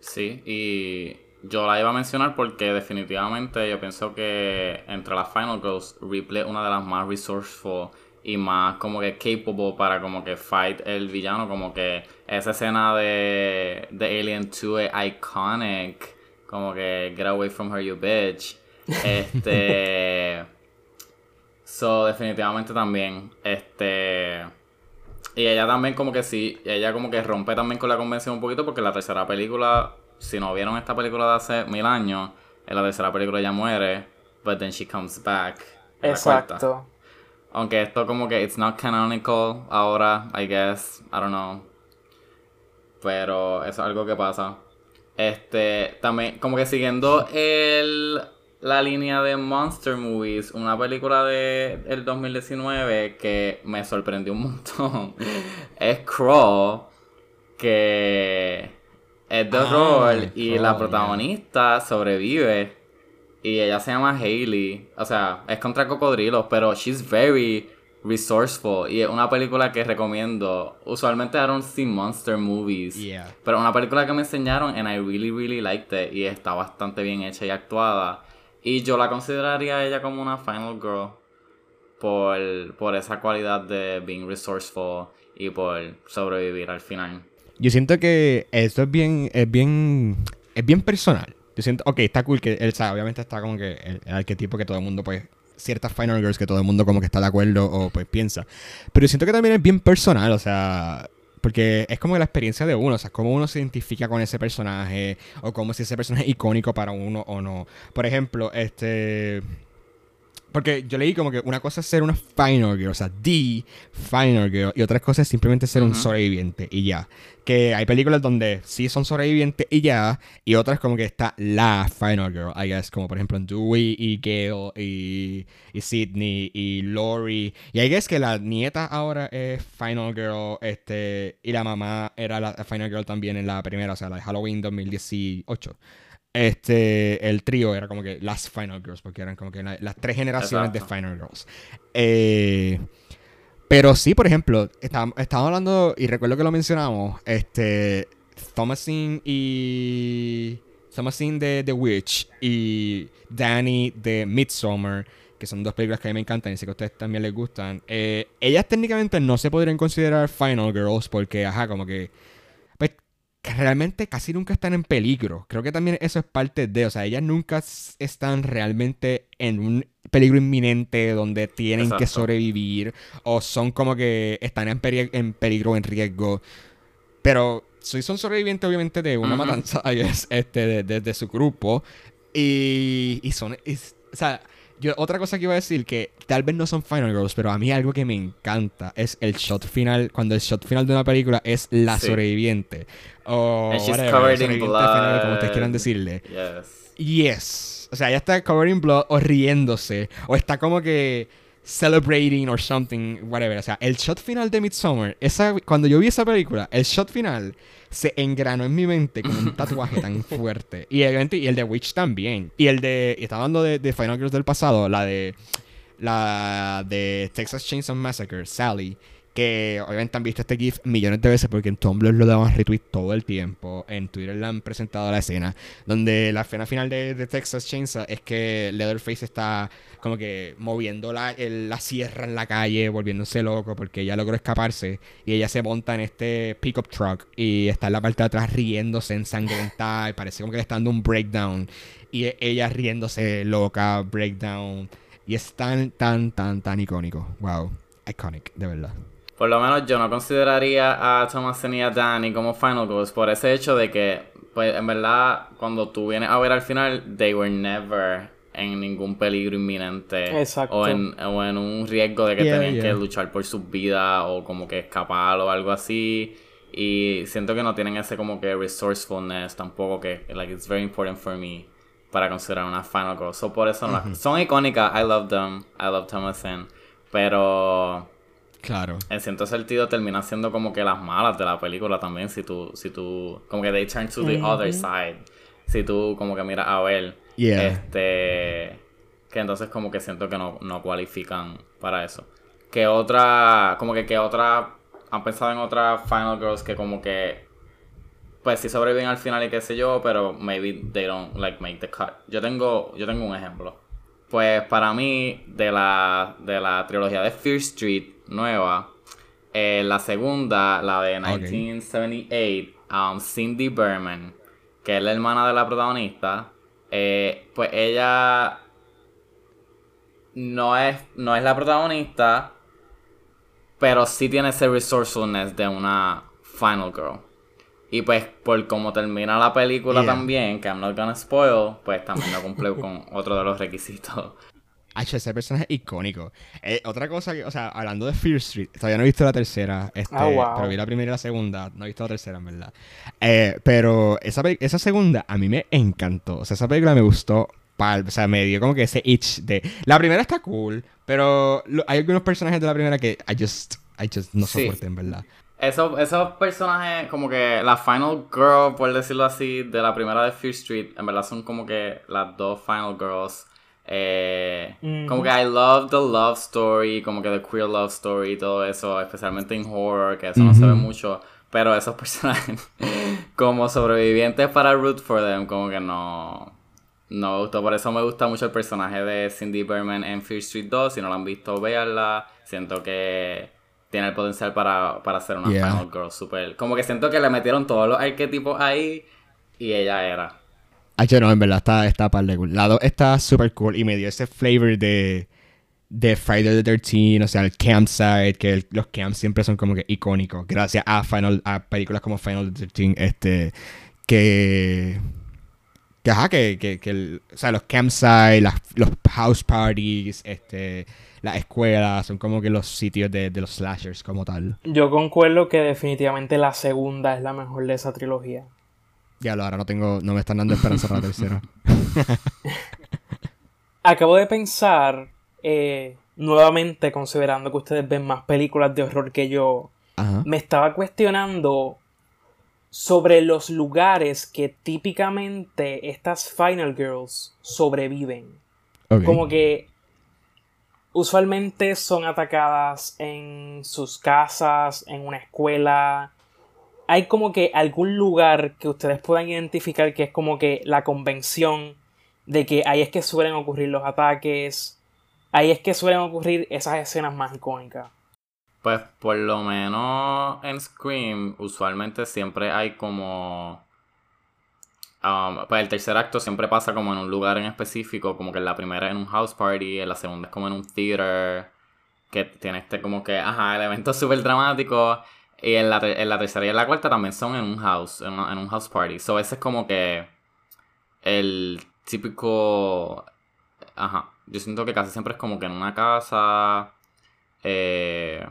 Sí, y yo la iba a mencionar porque definitivamente yo pienso que entre las Final Girls, Ripley es una de las más resourceful y más como que capable para como que fight el villano, como que esa escena de, de Alien 2 es iconic, como que get away from her you bitch. Este So definitivamente también este y ella también como que sí, ella como que rompe también con la convención un poquito porque la tercera película, si no vieron esta película de hace mil años, en la tercera película ella muere, but then she comes back. en la cuarta. Exacto. Aunque esto como que it's not canonical ahora, I guess, I don't know. Pero eso es algo que pasa. Este, también, como que siguiendo el, la línea de Monster Movies, una película de el 2019 que me sorprendió un montón es Crawl, que es de Ah, horror y la yeah. protagonista sobrevive. Y ella se llama Hailey. O sea, es contra cocodrilos, pero she's very resourceful. Y es una película que recomiendo. Usualmente I don't see monster movies. Yeah. Pero una película que me enseñaron and I really, really liked it. Y está bastante bien hecha y actuada. Y yo la consideraría a ella como una final girl. Por, por esa cualidad de being resourceful y por sobrevivir al final. Yo siento que esto es bien, es bien, es bien personal. Yo siento, ok, está cool que él sabe, obviamente está como que el, el arquetipo que todo el mundo, pues, ciertas Final Girls que todo el mundo como que está de acuerdo o pues piensa. Pero siento que también es bien personal, o sea, porque es como la experiencia de uno, o sea, cómo uno se identifica con ese personaje, o como si ese personaje es icónico para uno o no. Por ejemplo, este... Porque yo leí como que una cosa es ser una final girl, o sea, the final girl, y otra cosa es simplemente ser un sobreviviente y ya. Que hay películas donde sí son sobrevivientes y ya, y otras como que está la final girl, I guess, como por ejemplo Dewey y Gail y, y Sydney y Lori. Y I guess que la nieta ahora es final girl, este, y la mamá era la final girl también en la primera, o sea, la de Halloween 2018 este, el trío era como que las Final Girls, porque eran como que la- las tres generaciones Exacto. de Final Girls. Eh, pero sí, por ejemplo, estábamos hablando, y recuerdo que lo mencionamos, este, Thomasin y... Thomasin de The Witch y Danny de Midsommar, que son dos películas que a mí me encantan y sé que a ustedes también les gustan. eh, ellas técnicamente no se podrían considerar Final Girls porque, ajá, como que... Que realmente casi nunca están en peligro. Creo que también eso es parte de, o sea, ellas nunca están realmente en un peligro inminente donde tienen que sobrevivir o son como que están en, peri- en peligro, en riesgo. Pero sí son sobrevivientes obviamente de una Ujú. matanza, I guess, este, de, de- de su grupo. Y, y son, o sea, yo otra cosa que iba a decir que tal vez no son Final Girls, pero a mí algo que me encanta es el shot final, cuando el shot final de una película es la Sí. sobreviviente. O in sobreviviente final, como ustedes quieran decirle. Yes. Yes. O sea, ella está covered in blood o riéndose. O está como que celebrating or something, whatever. O sea, el shot final de Midsommar, esa, cuando yo vi esa película, el shot final se engranó en mi mente con un tatuaje tan fuerte. Y obviamente, y el de Witch también. Y el de, y estaba hablando de, de Final Girls del pasado, la de, la de Texas Chainsaw Massacre, Sally. Que obviamente han visto este GIF millones de veces porque en Tumblr lo daban retweet todo el tiempo. En Twitter le han presentado la escena. Donde la escena final de, de Texas Chainsaw es que Leatherface está como que moviendo la, la sierra en la calle, volviéndose loco porque ella logró escaparse. Y ella se monta en este pickup truck y está en la parte de atrás riéndose ensangrentada. Y parece como que le está dando un breakdown. Y e- ella riéndose loca, breakdown. Y es tan, tan, tan, tan icónico. Wow. Iconic, de verdad. Por lo menos yo no consideraría a Thomasin y a Danny como Final Girls por ese hecho de que, pues en verdad, cuando tú vienes a ver al final, they were never en ningún peligro inminente. Exacto. O en, o en un riesgo de que Yeah, tenían yeah. que luchar por sus vidas o como que escapar o algo así. Y siento que no tienen ese como que resourcefulness tampoco que, like, it's very important for me para considerar una Final Girl. So por eso no Son icónicas, I love them, I love Thomasin. Pero Claro. en cierto sentido termina siendo como que las malas de la película también si tú si tú como que they turn to the other side. Si tú como que miras a ver Yeah. este que entonces como que siento que no, no cualifican para eso. Que otra como que que otra han pensado en otras final girls que como que pues sí sobreviven al final y qué sé yo pero maybe they don't like make the cut. Yo tengo yo tengo un ejemplo. Pues para mí, de la, de la trilogía de Fear Street nueva, eh, la segunda, la de 1978, um, Cindy Berman, que es la hermana de la protagonista, eh, pues ella no es, no es la protagonista, pero sí tiene ese resourcefulness de una Final Girl. Y pues por como termina la película Yeah. también, que I'm not gonna spoil, pues también no cumple con otro de los requisitos. H, ese personaje es icónico. Eh, otra cosa que, o sea, hablando de Fear Street, todavía no he visto la tercera, este, Ah, wow. pero vi la primera y la segunda, no he visto la tercera, en verdad. Eh, pero esa, esa segunda a mí me encantó. O sea, esa película me gustó. pal- o sea, me dio como que ese itch de. La primera está cool, pero lo- hay algunos personajes de la primera que I just, I just no Sí. soporté, en verdad. Esos, esos personajes, como que la Final Girl, por decirlo así, de la primera de Fear Street, en verdad son como que las dos Final Girls. Eh. Como que I love the love story, como que the queer love story y todo eso, especialmente en horror, que eso no se ve mucho. Pero esos personajes, como sobrevivientes para root for them, como que no. No me gustó. Por eso me gusta mucho el personaje de Cindy Berman en Fear Street 2. Si no la han visto, véanla. Siento que tiene el potencial para, para ser una Yeah. Final Girl super. Como que siento que le metieron todos los arquetipos ahí y ella era. H, no, en verdad está, está par de cool. La 2 está super cool y me dio ese flavor de. de Friday the 13 o sea, el campsite, que los camps siempre son como que icónicos, gracias a Final, a películas como Final the 13, este, que, que ajá, que, que, o sea, los campsites, los house parties, este, las escuelas, son como que los sitios de, de los slashers como tal. Yo concuerdo que definitivamente la segunda es la mejor de esa trilogía. Ya lo ahora no tengo, no me están dando esperanza para la tercera. Acabo de pensar, eh, nuevamente considerando que ustedes ven más películas de horror que yo, Ajá. me estaba cuestionando sobre los lugares que típicamente estas Final Girls sobreviven. Como que usualmente son atacadas en sus casas, en una escuela. Hay como que algún lugar que ustedes puedan identificar que es como que la convención de que ahí es que suelen ocurrir los ataques, ahí es que suelen ocurrir esas escenas más icónicas. Pues por lo menos en Scream, usualmente siempre hay como. um, pues el tercer acto siempre pasa como en un lugar en específico, como que en la primera en un house party, en la segunda es como en un theater, que tiene este como que, ajá, el evento súper dramático. Y en la, en la tercera y en la cuarta también son en un house, en, una- en un house party. So ese es como que el típico. Ajá, yo siento que casi siempre es como que en una casa. Eh,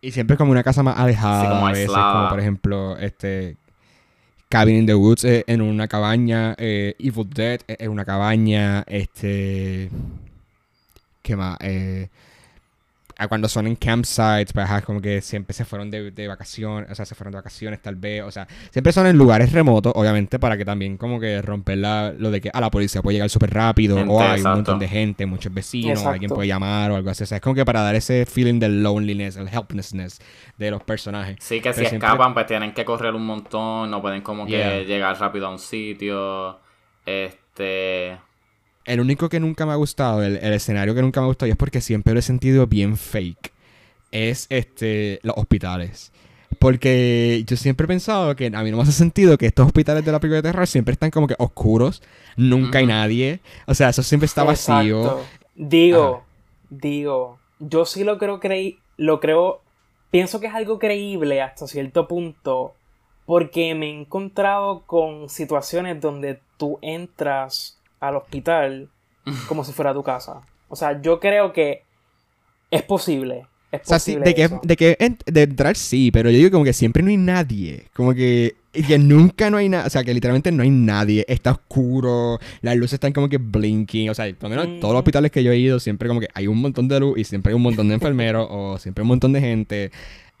Y siempre es como una casa más alejada. Sí, como a veces, como por ejemplo, este. Cabin in the Woods eh, en una cabaña. eh, Evil Dead en una cabaña. Este. ¿Qué más? Eh, ah, cuando son en campsites, pues ajá, como que siempre se fueron de, de vacaciones. O sea, se fueron de vacaciones tal vez. O sea, siempre son en lugares remotos, obviamente, para que también como que romper la, lo de que a la policía puede llegar súper rápido. Gente, o hay un montón de gente, muchos vecinos, Exacto. alguien puede llamar o algo así. O sea, es como que para dar ese feeling del loneliness, el helplessness de los personajes. Sí, que si siempre- escapan, pues tienen que correr un montón, no pueden como que Yeah. llegar rápido a un sitio. Este. El único que nunca me ha gustado, el, el escenario que nunca me ha gustado, y es porque siempre lo he sentido bien fake, es este los hospitales. Porque yo siempre he pensado que a mí no me hace sentido que estos hospitales de la película de terror siempre están como que oscuros, nunca hay nadie. O sea, eso siempre está vacío. Exacto. Digo, Ajá. digo, yo sí lo creo creí, lo creo, pienso que es algo creíble hasta cierto punto, porque me he encontrado con situaciones donde tú entras al hospital como si fuera tu casa. O sea, yo creo que es posible. Es O sea, sí, de que, eso. de que de entrar sí, pero yo digo como que siempre no hay nadie. Como que, que nunca no hay nada. O sea, que literalmente no hay nadie. Está oscuro. Las luces están como que blinking. O sea, por lo menos en todos los Mm. hospitales que yo he ido, siempre como que hay un montón de luz y siempre hay un montón de enfermeros o siempre hay un montón de gente.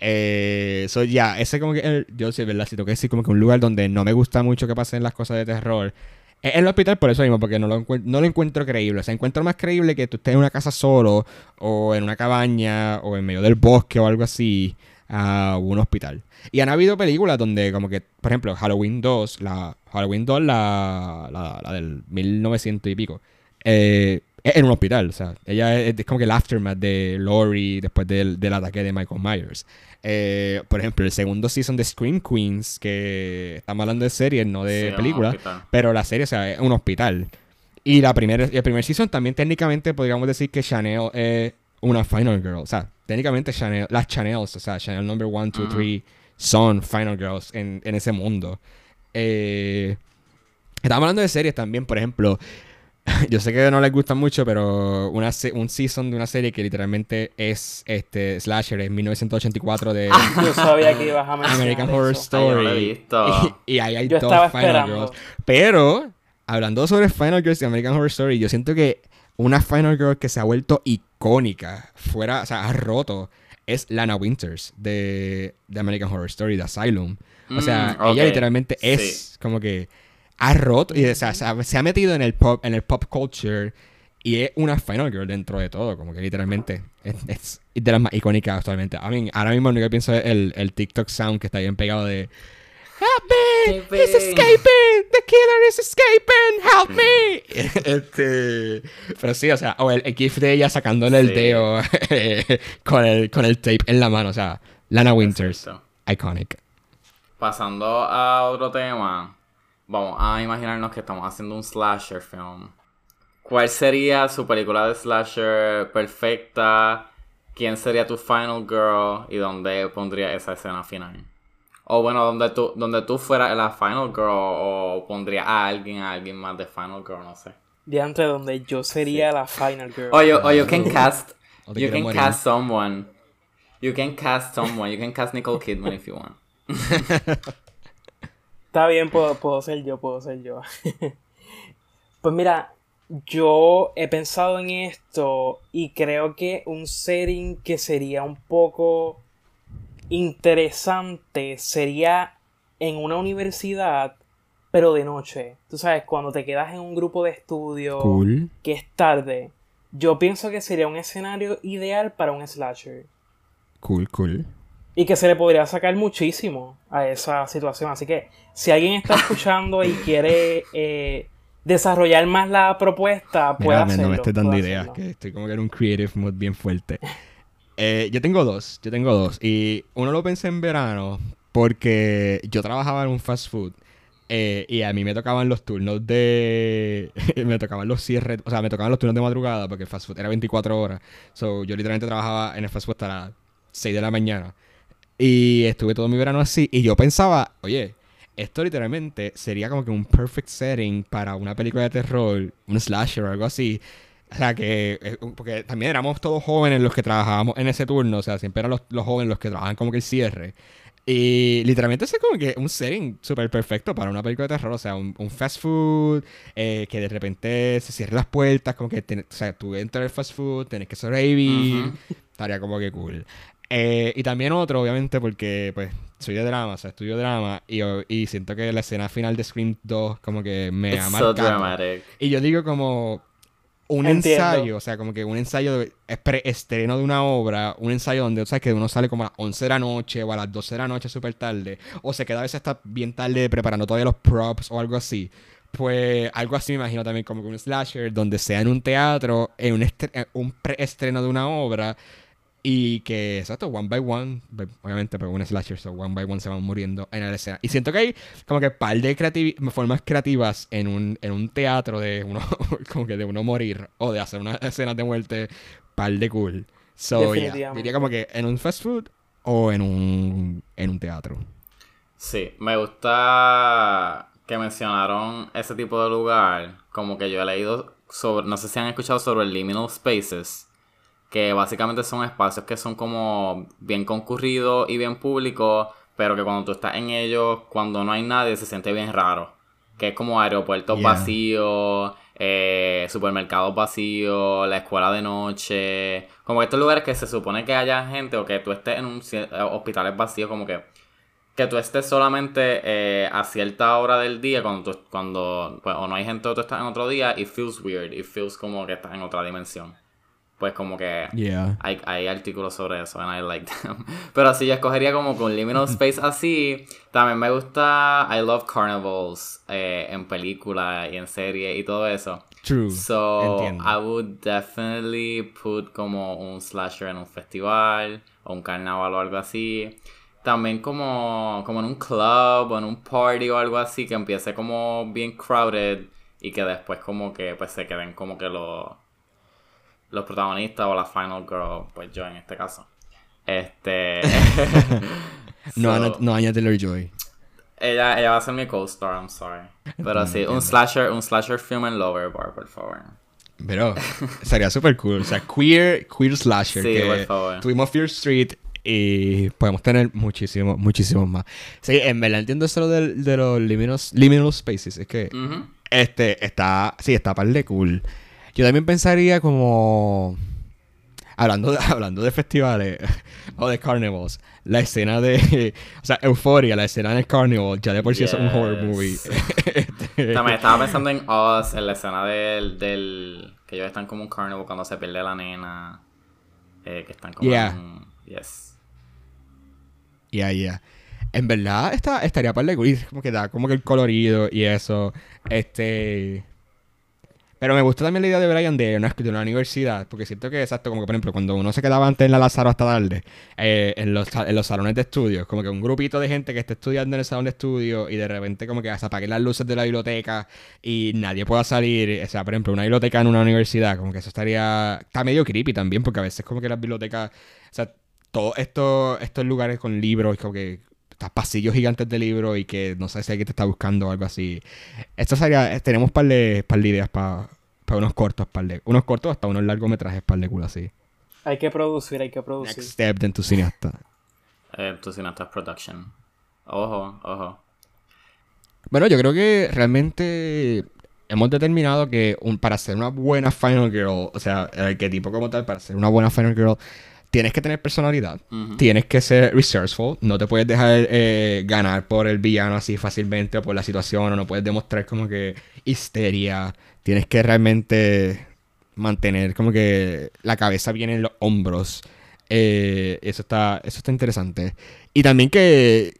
Eh, so, ya, ese como que, el- yo sí, ¿verdad? Si tengo que decir como que un lugar donde no me gusta mucho que pasen las cosas de terror. Es el hospital por eso mismo, porque no lo, no lo encuentro creíble. O sea, encuentro más creíble que tú estés en una casa solo, o en una cabaña, o en medio del bosque o algo así, a un hospital. Y han habido películas donde, como que, por ejemplo, Halloween 2, la Halloween 2, la, la, la del 1900 y pico, eh, en un hospital. O sea, ella es, es como que el aftermath de Laurie después del, del ataque de Michael Myers. Eh, por ejemplo, el segundo season de Scream Queens, que estamos hablando de series, no de sí, películas. Pero la serie, o sea, es un hospital. Y la primera, el primer season también técnicamente podríamos decir que Chanel es una Final Girl. O sea, técnicamente Chanel, las Chanels, o sea, Chanel number 1, 2, Ujú. 3 son Final Girls en, en ese mundo. Eh, estamos hablando de series también, por ejemplo. Yo sé que no les gusta mucho, pero una, se- un season de una serie que literalmente es este slasher, es 1984 de Yo sabía que ibas a mencionar American Horror eso. Ay, no Story. lo he visto. Y, y ahí hay Yo dos Final. Girls. Pero, hablando sobre Final Girls y American Horror Story, yo siento que una Final Girl que se ha vuelto icónica, fuera, o sea, ha roto, es Lana Winters de, de American Horror Story, de Asylum. O sea, Mm, ella literalmente es como que ha roto y o sea, se, ha, se ha metido en el pop, en el pop culture y es una Final Girl dentro de todo, como que literalmente es, es de las más icónicas actualmente. I mean, ahora mismo lo único que pienso es el, el TikTok sound que está bien pegado de Help me! He's Escaping. The killer is escaping! Help me! este, pero sí, o sea, o el, el gif de ella sacándole el Sí. dedo con el con el tape en la mano, o sea, Lana Winters, Exacto. iconic. Pasando a otro tema, vamos a imaginarnos que estamos haciendo un slasher film. ¿Cuál sería su película de slasher perfecta? ¿Quién sería tu final girl? ¿Y dónde pondría esa escena final? O bueno, donde tú, donde tú fueras la final girl o pondría a alguien, a alguien más de final girl, no sé. Diante donde yo sería la final girl. O you, or you can cast, you can morir. cast someone. You can cast someone. You can cast Nicole Kidman if you want. Está bien, puedo, puedo ser yo, puedo ser yo. pues mira, yo he pensado en esto y creo que un setting que sería un poco interesante sería en una universidad, pero de noche. Tú sabes, cuando te quedas en un grupo de estudio Cool. que es tarde. Yo pienso que sería un escenario ideal para un slasher. Cool, cool. Y que se le podría sacar muchísimo a esa situación. Así que si alguien está escuchando y quiere eh, desarrollar más la propuesta, puede Mira, men, hacerlo. no me estés dando ideas, hacerlo. que estoy como que en un creative mood bien fuerte. Eh, yo tengo dos, yo tengo dos. Y uno lo pensé en verano porque yo trabajaba en un fast food. eh, y a mí me tocaban los turnos de... me tocaban los cierres... O sea, me tocaban los turnos de madrugada porque el fast food era 24 horas. So, yo literalmente trabajaba en el fast food hasta las 6 de la mañana. Y estuve todo mi verano así. Y yo pensaba, oye, esto literalmente sería como que un perfect setting para una película de terror, un slasher o algo así. O sea, que. eh, Porque también éramos todos jóvenes los que trabajábamos en ese turno. O sea, siempre eran los, los jóvenes los que trabajaban como que el cierre. Y literalmente es como que un setting súper perfecto para una película de terror. O sea, un, un fast food, eh, que de repente se cierren las puertas, como que, ten- o sea, tú entras al fast food, tienes que sobrevivir. Ujú. Estaría como que cool. Eh, y también otro, obviamente, porque pues soy de drama, o sea, estudio drama y, y siento que la escena final de Scream 2 como que me It's ha marcado. Y yo digo como un Entiendo. ensayo, o sea, como que un ensayo de es preestreno de una obra, un ensayo donde, o sea, que uno sale como a las 11 de la noche o a las 12 de la noche súper tarde, o se queda a veces hasta bien tarde preparando todavía los props o algo así. Pues algo así me imagino también como que un slasher donde sea en un teatro, en un, un preestreno de una obra y que, exacto, one by one, obviamente, pero un slasher, so one by one se van muriendo en la escena. Y siento que hay como que par de creativi- formas creativas en un, en un teatro de uno, como que de uno morir o de hacer una escena de muerte, par de cool. So, yeah, diría como que en un fast food o en un, en un teatro. Sí, me gusta que mencionaron ese tipo de lugar. Como que yo he leído sobre, no sé si han escuchado sobre el liminal spaces. Que básicamente son espacios que son como bien concurridos y bien públicos. Pero que cuando tú estás en ellos, cuando no hay nadie, se siente bien raro. Que es como aeropuertos Yeah. vacíos, eh, supermercados vacíos, la escuela de noche. Como estos lugares que se supone que haya gente o que tú estés en un eh, hospitales vacíos, como que que tú estés solamente eh, a cierta hora del día cuando tú, cuando pues, o no hay gente o tú estás en otro día it feels weird it feels como que estás en otra dimensión pues como que Yeah. hay, hay artículos sobre eso and I like them pero si yo escogería como con liminal space así también me gusta I love carnivals eh, en películas y en series y todo eso True. So, Entiendo. I would definitely put como un slasher en un festival o un carnaval o algo así. También como, como en un club o en un party o algo así que empiece como bien crowded y que después como que pues se queden como que los los protagonistas o la final girl, pues yo en este caso. Este no, Ana- no Anya Taylor-Joy. ella, ella va a ser mi co-star, I'm sorry. Pero sí, un Entiendo. slasher, un slasher film en Lover Bar, por favor. Pero sería súper cool. O sea, queer, queer slasher. Sí, que por favor. Tuvimos Fear Street y podemos tener muchísimos, muchísimos más. Sí, en verdad entiendo eso de, de los liminal, liminal spaces. Es que este está, sí, está par de cool. Yo también pensaría como... Hablando de, hablando de festivales o de carnivals, la escena de... O sea, Euphoria, la escena del carnival, ya de por sí es un horror movie. También estaba pensando en Us, en la escena del, del... Que ellos están como un carnival cuando se pierde la nena. Eh, que están como Yeah. en... Yes. Ya, ya. En verdad, está, estaría par de cool. y Como que da como que el colorido y eso. Este. Pero me gusta también la idea de Brian de una, de una universidad, porque siento que, exacto, como que por ejemplo, cuando uno se quedaba antes en la Lázaro hasta tarde, eh, en, los, en los salones de estudios, como que un grupito de gente que está estudiando en el salón de estudio y de repente como que se apaguen las luces de la biblioteca y nadie pueda salir, o sea, por ejemplo, una biblioteca en una universidad, como que eso estaría, está medio creepy también, porque a veces como que las bibliotecas, o sea, todos estos, estos lugares con libros, como que pasillos gigantes de libros y que no sé si alguien te está buscando o algo así. Esto sería, eh, tenemos par de, par de ideas para unos cortos, par de, unos cortos hasta unos largometrajes, par de culo así. Hay que producir, hay que producir. Next step de tu cineasta. Eh, tu cineasta production. Ojo, ojo. Bueno, yo creo que realmente hemos determinado que un, para ser una buena Final Girl, o sea, el arquetipo como tal, para ser una buena Final Girl, tienes que tener personalidad, tienes que ser resourceful, no te puedes dejar eh, ganar por el villano así fácilmente o por la situación, o no puedes demostrar como que histeria, tienes que realmente mantener como que la cabeza bien en los hombros. Eh, eso está eso está interesante. Y también que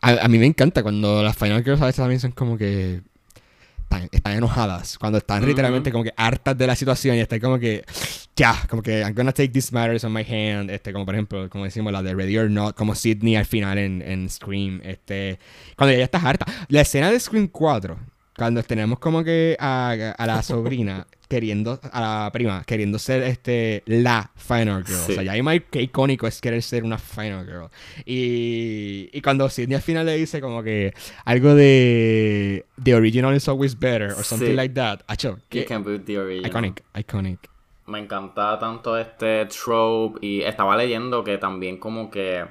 a, mí me encanta cuando las Final Girls a veces también son como que están, enojadas, cuando están literalmente como que hartas de la situación y están como que, ya, como que I'm gonna take these matters on my hand, este, como por ejemplo, como decimos, la de Ready or Not, como Sidney al final en, en Scream, este, cuando ella está harta. La escena de Scream 4, cuando tenemos como que a, a la sobrina queriendo, a la prima, queriendo ser este la Final Girl. O sea, ya hay qué icónico es querer ser una Final Girl. Y, y cuando Sidney al final le dice como que algo de The original is always better or something like that. Acho, que the original. Iconic, iconic. Me encanta tanto este trope y estaba leyendo que también como que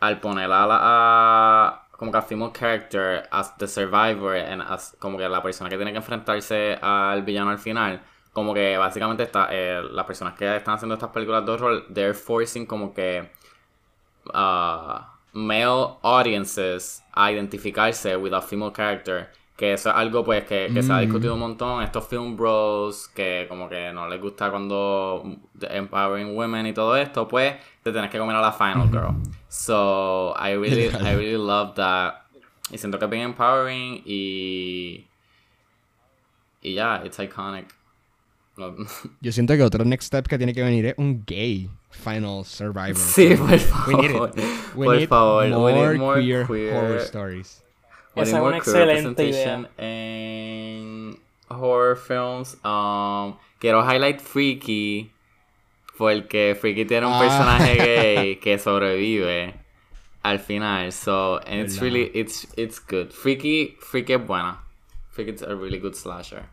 al poner a la como que a female character as the survivor and as como que la persona que tiene que enfrentarse al villano al final como que básicamente está eh, las personas que están haciendo estas películas de horror they're forcing como que uh, male audiences a identificarse with a female character que eso es algo pues que, se ha mm. discutido un montón. Estos film bros que como que no les gusta cuando empowering women y todo esto pues te tienes que comer a la final girl. So I really I really love that. Y siento que es bien empowering y y ya yeah, it's iconic. Yo siento que otro next step que tiene que venir es un gay final survivor. Sí por favor. We por favor more, more queer, queer horror stories esa es una excelente idea. En horror films, um, quiero highlight Freaky, porque Freaky tiene un ah. personaje gay que sobrevive al final. So, and it's really, it's, it's good. Freaky, Freaky es buena. Freaky is a really good slasher.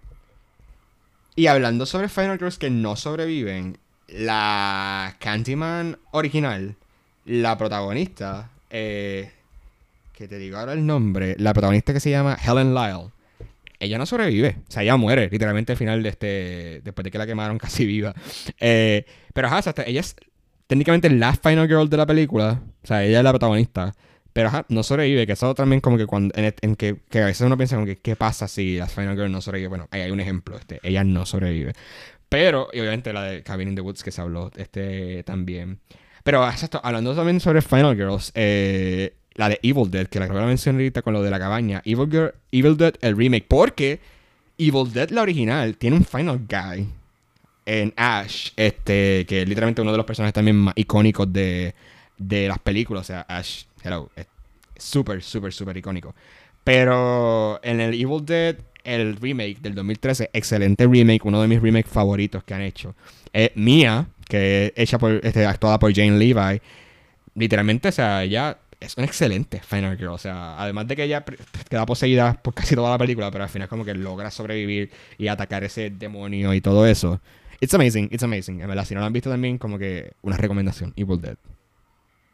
Y hablando sobre Final Girls que no sobreviven, la Candyman original, la protagonista, eh, que te digo ahora el nombre, la protagonista que se llama Helen Lyle, ella no sobrevive. O sea, ella muere literalmente al final de este. Después de que la quemaron casi viva. Eh, pero ajá, hasta ella es técnicamente la final girl de la película. O sea, ella es la protagonista. Pero ajá, no sobrevive. Que eso también como que cuando. En, que, que, a veces uno piensa como que qué pasa si la final girl no sobrevive. Bueno, ahí hay un ejemplo. Este, ella no sobrevive. Pero, y obviamente la de Cabin in the Woods que se habló este también. Pero hablando también sobre Final Girls, eh, la de Evil Dead, que la que la mencioné ahorita con lo de la cabaña. Evil, Girl, Evil Dead, el remake. Porque Evil Dead, la original, tiene un Final Guy en Ash, este, que es literalmente uno de los personajes también más icónicos de, de las películas. O sea, Ash, hello, es súper, súper, súper icónico. Pero en el Evil Dead, el remake del 2013, excelente remake, uno de mis remakes favoritos que han hecho. Es Mia, que es hecha por, este, actuada por Jane Levi. Literalmente, o sea, ella es un excelente Final Girl. O sea, además de que ella queda poseída por casi toda la película, pero al final como que logra sobrevivir y atacar ese demonio y todo eso. It's amazing, it's amazing. En verdad, si no lo han visto también, como que una recomendación, Evil Dead.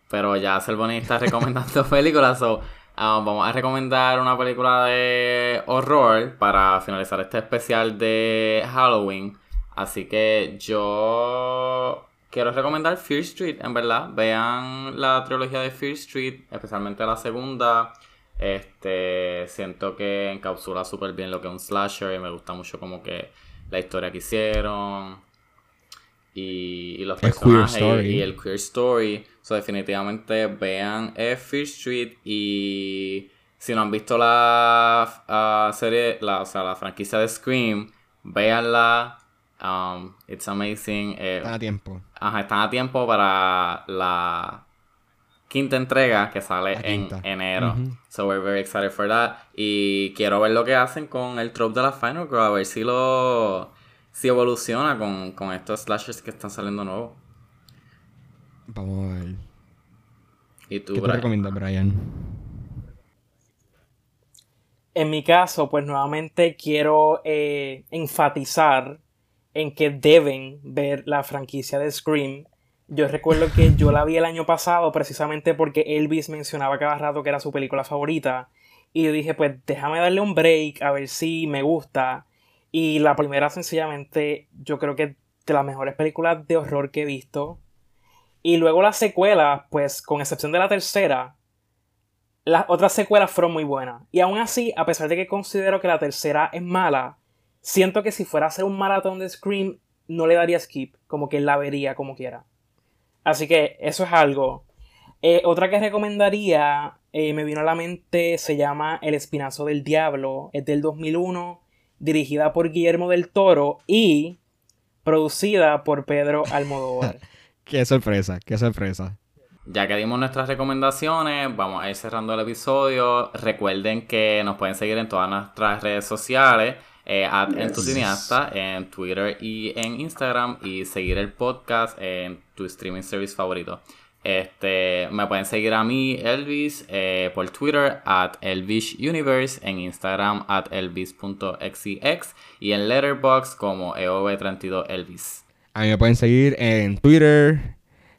Pero ya Selboni está recomendando películas, so um, vamos a recomendar una película de horror para finalizar este especial de Halloween. Así que yo quiero recomendar Fear Street, en verdad. Vean la trilogía de Fear Street, especialmente la segunda. Este, siento que encapsula súper bien lo que es un slasher y me gusta mucho como que la historia que hicieron y, los personajes y, el queer story. So, definitivamente vean Fear Street y si no han visto la ah, serie, la, o sea, la franquicia de Scream, Véanla. Um, it's amazing. Eh, Están a tiempo. Ajá, están a tiempo para la quinta entrega que sale en enero. Ujú. So we're very excited for that. Y quiero ver lo que hacen con el trope de la Final Girl, a ver si lo si evoluciona con, con estos slashers que están saliendo nuevos. Vamos a ver. Y tú, ¿Qué te recomiendas, Brian? En mi caso, pues nuevamente quiero eh, enfatizar en que deben ver la franquicia de Scream. Yo recuerdo que yo la vi el año pasado precisamente porque Elvis mencionaba cada rato que era su película favorita. Y dije, pues déjame darle un break a ver si me gusta. Y la primera, sencillamente, yo creo que es de las mejores películas de horror que he visto. Y luego las secuelas, pues con excepción de la tercera, las otras secuelas fueron muy buenas. Y aún así, a pesar de que considero que la tercera es mala, siento que si fuera a hacer un maratón de Scream, no le daría skip, como que la vería como quiera. Así que eso es algo. Eh, otra que recomendaría, eh, me vino a la mente, se llama El Espinazo del Diablo, es del 2001, dirigida por Guillermo del Toro y producida por Pedro Almodóvar. Qué sorpresa, qué sorpresa. Ya que dimos nuestras recomendaciones, vamos a ir cerrando el episodio. Recuerden que nos pueden seguir en todas nuestras redes sociales, eh, en tu cineasta, en Twitter y en Instagram, y seguir el podcast en tu streaming service favorito. Este, me pueden seguir a mí, Elvis, eh, por Twitter, at Elvis Universe, en Instagram, at elvis.xex, y en Letterboxd como E EOB32Elvis. A mí me pueden seguir en Twitter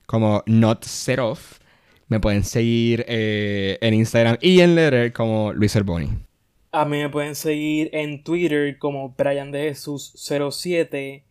como Not Set Off. Me pueden seguir eh, en Instagram y en Letter como Luis Herboni. A mí me pueden seguir en Twitter como Brian de Jesús 07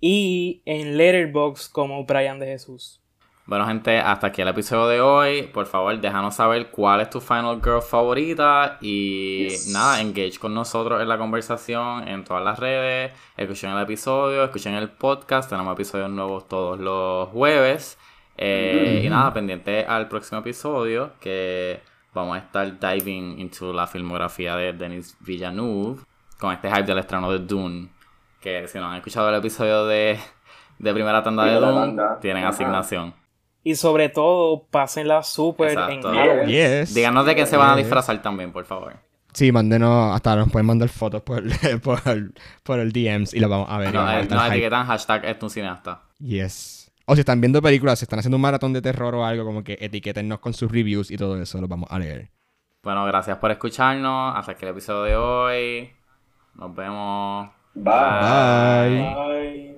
y en Letterboxd como Brian de Jesús. Bueno, gente, hasta aquí el episodio de hoy. Por favor, déjanos saber cuál es tu Final Girl favorita. Y nada, engage con nosotros en la conversación en todas las redes. Escuchen el episodio, escuchen el podcast. Tenemos episodios nuevos todos los jueves. Eh, Y nada, pendiente al próximo episodio que vamos a estar diving into la filmografía de Denis Villeneuve con este hype del estreno de Dune. Que si no han escuchado el episodio de, de primera tanda de Dune, tanda. tienen Ajá. asignación. Y sobre todo, pásenla súper en. Yes. Díganos de qué se van a disfrazar también, por favor. Sí, mándenos, hasta nos pueden mandar fotos por, por, por el DMs y lo vamos a ver. No, hype. etiquetan hashtag es tu cineasta. Yes. O si están viendo películas, si están haciendo un maratón de terror o algo, como que etiquétennos con sus reviews y todo eso, lo vamos a leer. Bueno, gracias por escucharnos. Hasta aquí el episodio de hoy. Nos vemos. Bye. Bye. Bye.